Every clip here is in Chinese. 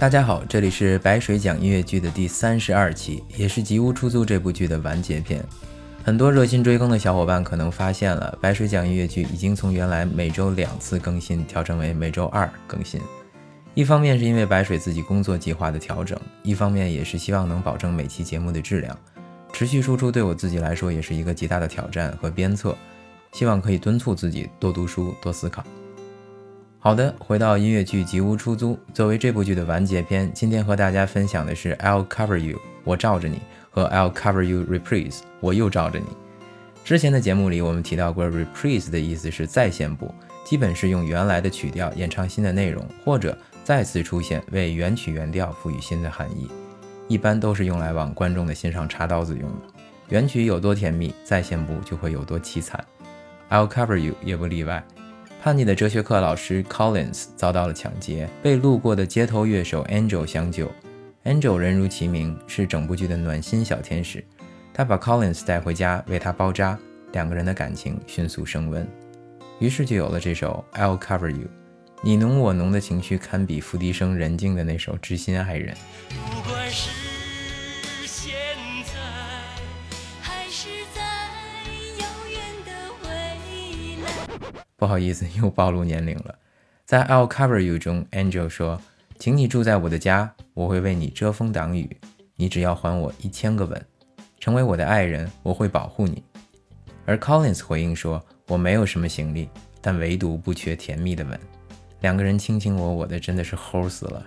大家好，这里是白水讲音乐剧的第三十二期，也是《吉屋出租》这部剧的完结篇。很多热心追更的小伙伴可能发现了，白水讲音乐剧已经从原来每周两次更新调整为每周二更新。一方面是因为白水自己工作计划的调整，一方面也是希望能保证每期节目的质量。持续输出对我自己来说也是一个极大的挑战和鞭策，希望可以敦促自己多读书、多思考。好的，回到音乐剧《吉屋出租》，作为这部剧的完结篇，今天和大家分享的是《I'll Cover You》，我罩着你。和 I'll cover you reprise，我又罩着你。之前的节目里，我们提到过 reprise 的意思是再现部，基本是用原来的曲调演唱新的内容，或者再次出现，为原曲原调赋予新的含义。一般都是用来往观众的心上插刀子用的。原曲有多甜蜜，再现部就会有多凄惨。I'll cover you 也不例外。叛逆的哲学课老师 Collins 遭到了抢劫，被路过的街头乐手 Angel 相救。Angel 人如其名，是整部剧的暖心小天使。他把 Collins 带回家，为他包扎，两个人的感情迅速升温。于是就有了这首《I'll Cover You》，你侬我侬的情绪堪比付笛声人静的那首《知心爱人》。不管是不好意思，又暴露年龄了。在《I'll Cover You》中，Angel 说。请你住在我的家，我会为你遮风挡雨。你只要还我一千个吻，成为我的爱人，我会保护你。而 Collins 回应说：“我没有什么行李，但唯独不缺甜蜜的吻。”两个人卿卿我我的，真的是齁死了。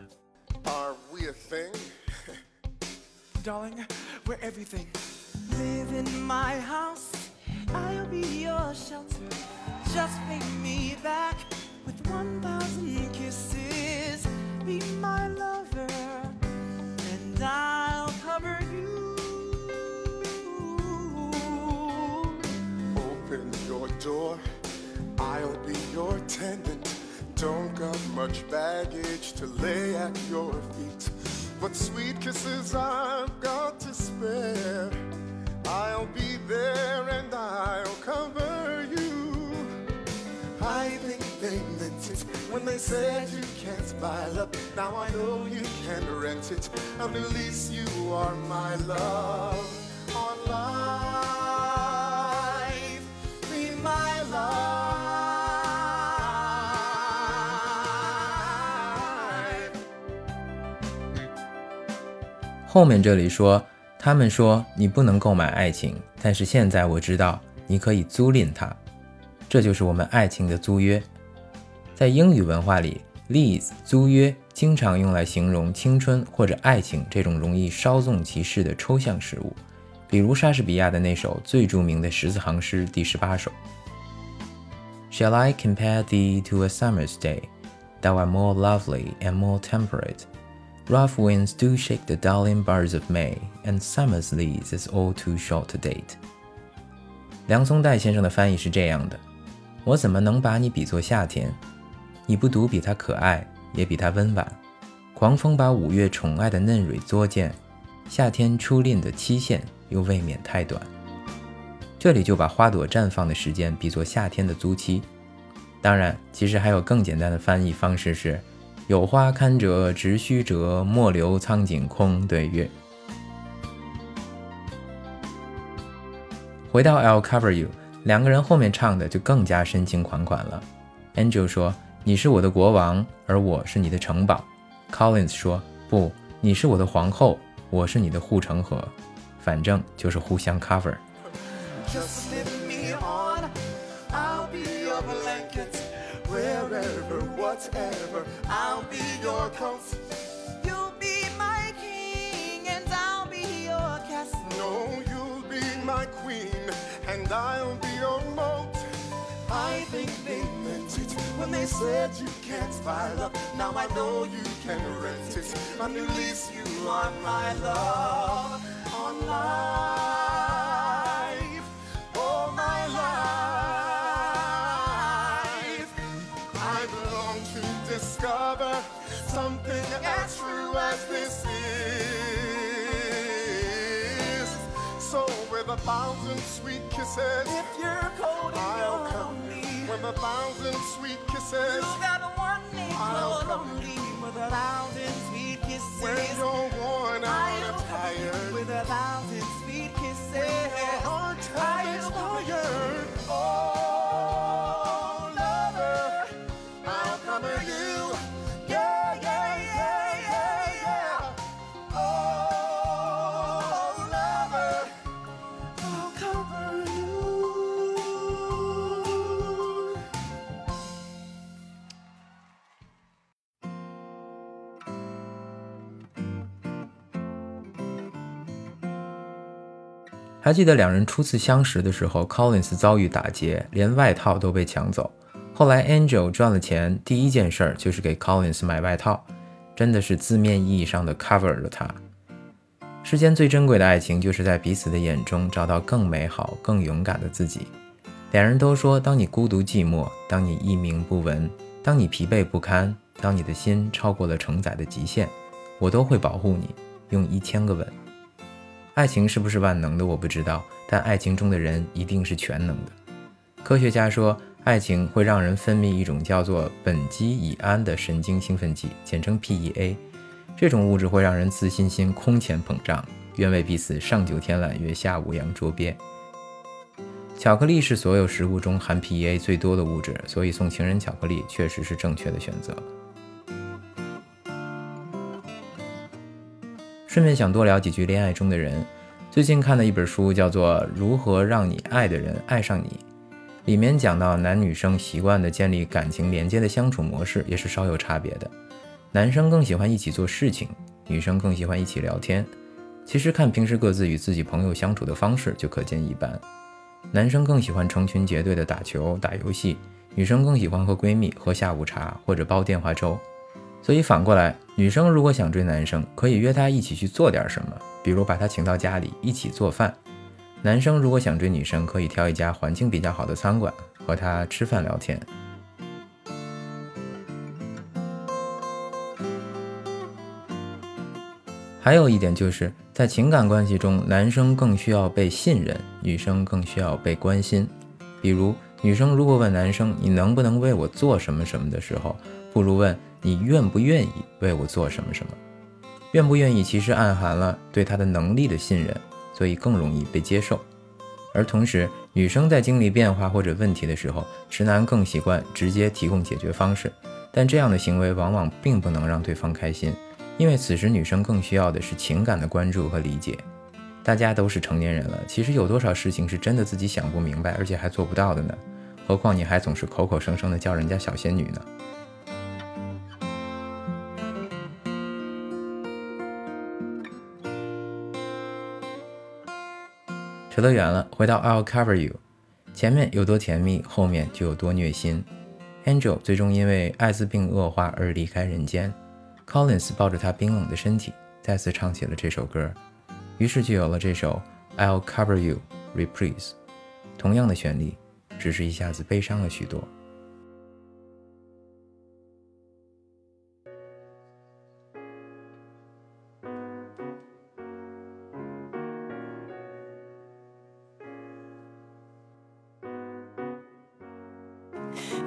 Be my lover, and I'll cover you. Open your door, I'll be your tenant. Don't got much baggage to lay at your feet, but sweet kisses I've got to spare. I'll be there and I'll cover it when they said you can't smile up. Now I know you can rent it. And at least you are my love on life. Be my life. 后面这里说，他们说你不能购买爱情，但是现在我知道你可以租赁它。这就是我们爱情的租约。在英语文化里，lease 租约经常用来形容青春或者爱情这种容易稍纵即逝的抽象事物。比如莎士比亚的那首最著名的十四行诗第十八首：Shall I compare thee to a summer's day? Thou art more lovely and more temperate. Rough winds do shake the darling buds of May, and summer's lease is all too short to date. 梁松代先生的翻译是这样的。我怎么能把你比作夏天？你不独比它可爱，也比它温婉。狂风把五月宠爱的嫩蕊作践，夏天初恋的期限又未免太短。这里就把花朵绽放的时间比作夏天的租期。当然，其实还有更简单的翻译方式是：有花堪折直须折，莫留苍井空对月。回到 I'll cover you。两个人后面唱的就更加深情款款了。Angel 说：“你是我的国王，而我是你的城堡。”Collins 说：“不，你是我的皇后，我是你的护城河。反正就是互相 cover。” Said you can't buy love. Now I know you can rent it. On at least you are my love on life. Oh, my life. I belong to discover something as true as this is. So with a thousand sweet kisses. If you're cold I'll come lonely, with a thousand sweet kisses. you gotta want me I'll close 还记得两人初次相识的时候，Collins 遭遇打劫，连外套都被抢走。后来 Angel 赚了钱，第一件事儿就是给 Collins 买外套，真的是字面意义上的 cover 了他。世间最珍贵的爱情，就是在彼此的眼中找到更美好、更勇敢的自己。两人都说，当你孤独寂寞，当你一鸣不闻，当你疲惫不堪，当你的心超过了承载的极限，我都会保护你，用一千个吻。爱情是不是万能的，我不知道，但爱情中的人一定是全能的。科学家说，爱情会让人分泌一种叫做苯基乙胺的神经兴奋剂，简称 PEA。这种物质会让人自信心空前膨胀，愿为彼此上九天揽月，下五洋捉鳖。巧克力是所有食物中含 PEA 最多的物质，所以送情人巧克力确实是正确的选择。顺便想多聊几句恋爱中的人。最近看的一本书叫做《如何让你爱的人爱上你》，里面讲到男女生习惯的建立感情连接的相处模式也是稍有差别的。男生更喜欢一起做事情，女生更喜欢一起聊天。其实看平时各自与自己朋友相处的方式就可见一斑。男生更喜欢成群结队的打球、打游戏，女生更喜欢和闺蜜喝下午茶或者煲电话粥。所以反过来，女生如果想追男生，可以约他一起去做点什么，比如把他请到家里一起做饭；男生如果想追女生，可以挑一家环境比较好的餐馆和她吃饭聊天。还有一点就是在情感关系中，男生更需要被信任，女生更需要被关心。比如，女生如果问男生“你能不能为我做什么什么”的时候，不如问“你愿不愿意为我做什么什么”。愿不愿意其实暗含了对他的能力的信任，所以更容易被接受。而同时，女生在经历变化或者问题的时候，直男更习惯直接提供解决方式，但这样的行为往往并不能让对方开心，因为此时女生更需要的是情感的关注和理解。大家都是成年人了，其实有多少事情是真的自己想不明白，而且还做不到的呢？何况你还总是口口声声的叫人家小仙女呢？扯得远了，回到 I'll cover you，前面有多甜蜜，后面就有多虐心。Angel 最终因为艾滋病恶化而离开人间，Collins 抱着他冰冷的身体，再次唱起了这首歌，于是就有了这首 I'll cover you reprise。同样的旋律，只是一下子悲伤了许多。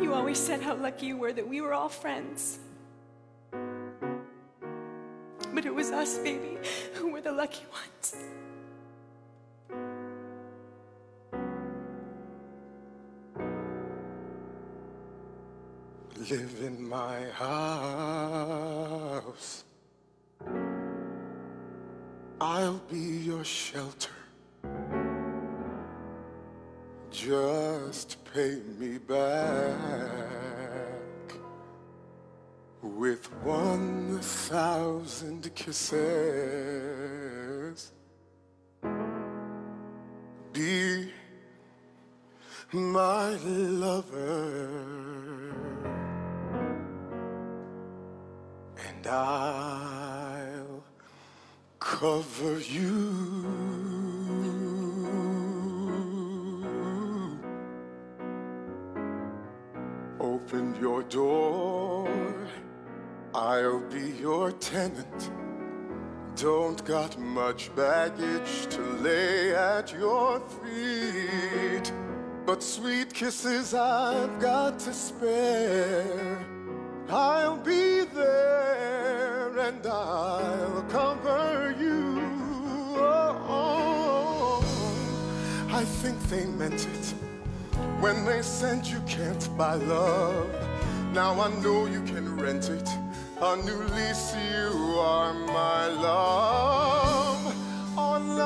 You always said how lucky you were that we were all friends. But it was us, baby, who were the lucky ones. live in my house. Pay me back with one thousand kisses. Be my lover, and I'll cover you. Open your door, I'll be your tenant. Don't got much baggage to lay at your feet. But sweet kisses I've got to spare. I'll be there and I'll cover you. Oh, oh, oh. I think they meant it when they said you can't buy love. Now I know you can rent it. A new lease, you are my love on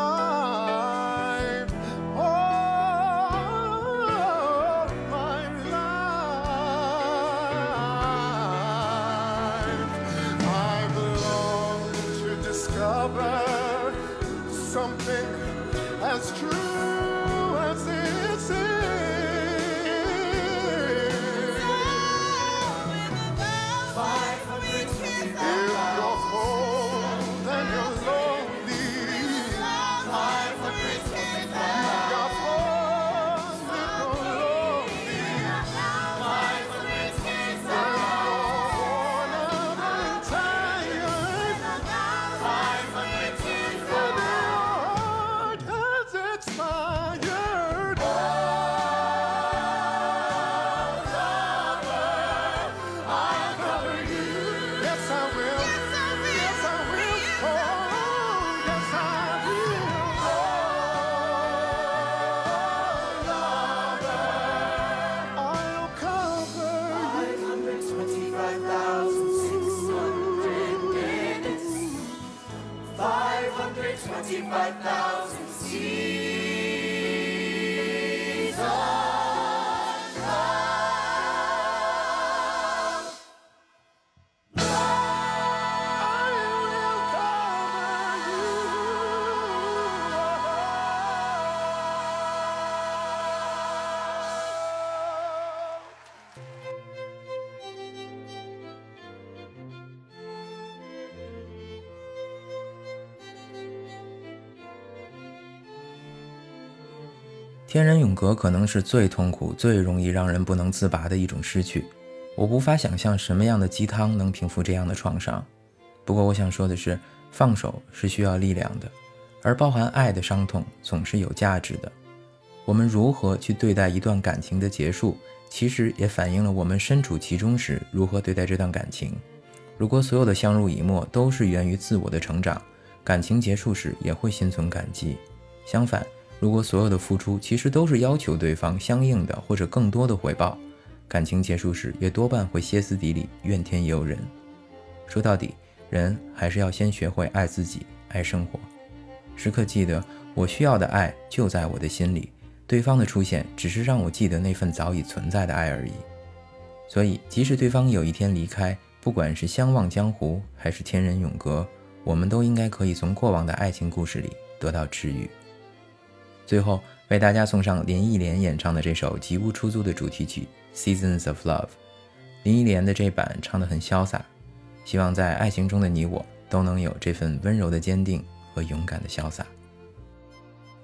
天人永隔可能是最痛苦、最容易让人不能自拔的一种失去。我无法想象什么样的鸡汤能平复这样的创伤。不过，我想说的是，放手是需要力量的，而包含爱的伤痛总是有价值的。我们如何去对待一段感情的结束，其实也反映了我们身处其中时如何对待这段感情。如果所有的相濡以沫都是源于自我的成长，感情结束时也会心存感激。相反，如果所有的付出其实都是要求对方相应的或者更多的回报，感情结束时也多半会歇斯底里、怨天尤人。说到底，人还是要先学会爱自己、爱生活。时刻记得，我需要的爱就在我的心里，对方的出现只是让我记得那份早已存在的爱而已。所以，即使对方有一天离开，不管是相忘江湖还是天人永隔，我们都应该可以从过往的爱情故事里得到治愈。最后，为大家送上林忆莲演唱的这首《吉屋出租》的主题曲《Seasons of Love》。林忆莲的这版唱得很潇洒，希望在爱情中的你我都能有这份温柔的坚定和勇敢的潇洒。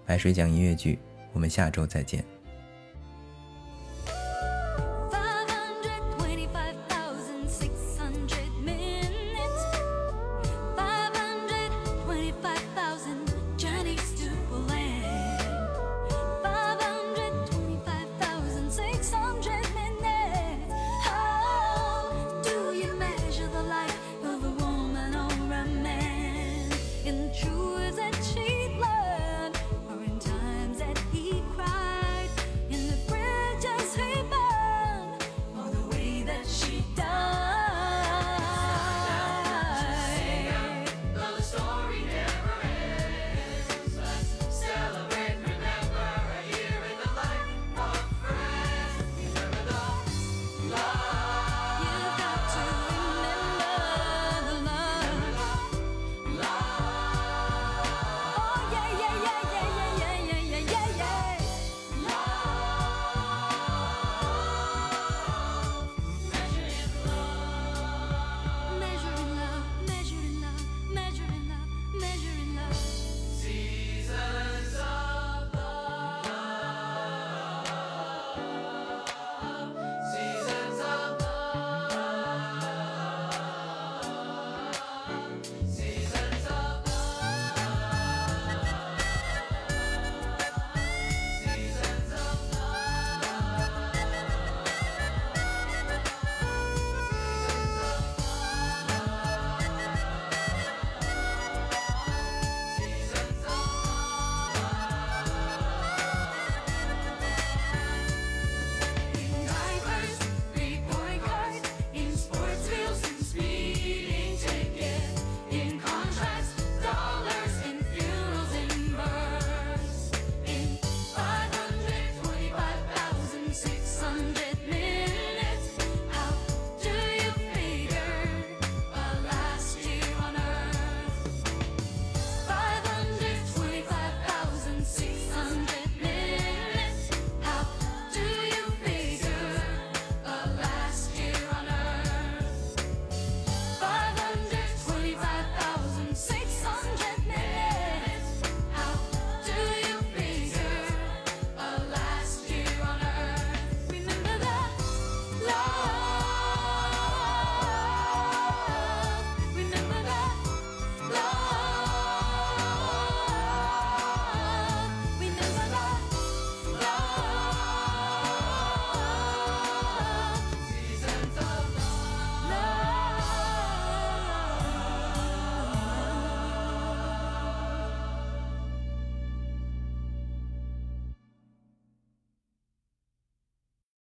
白水讲音乐剧，我们下周再见。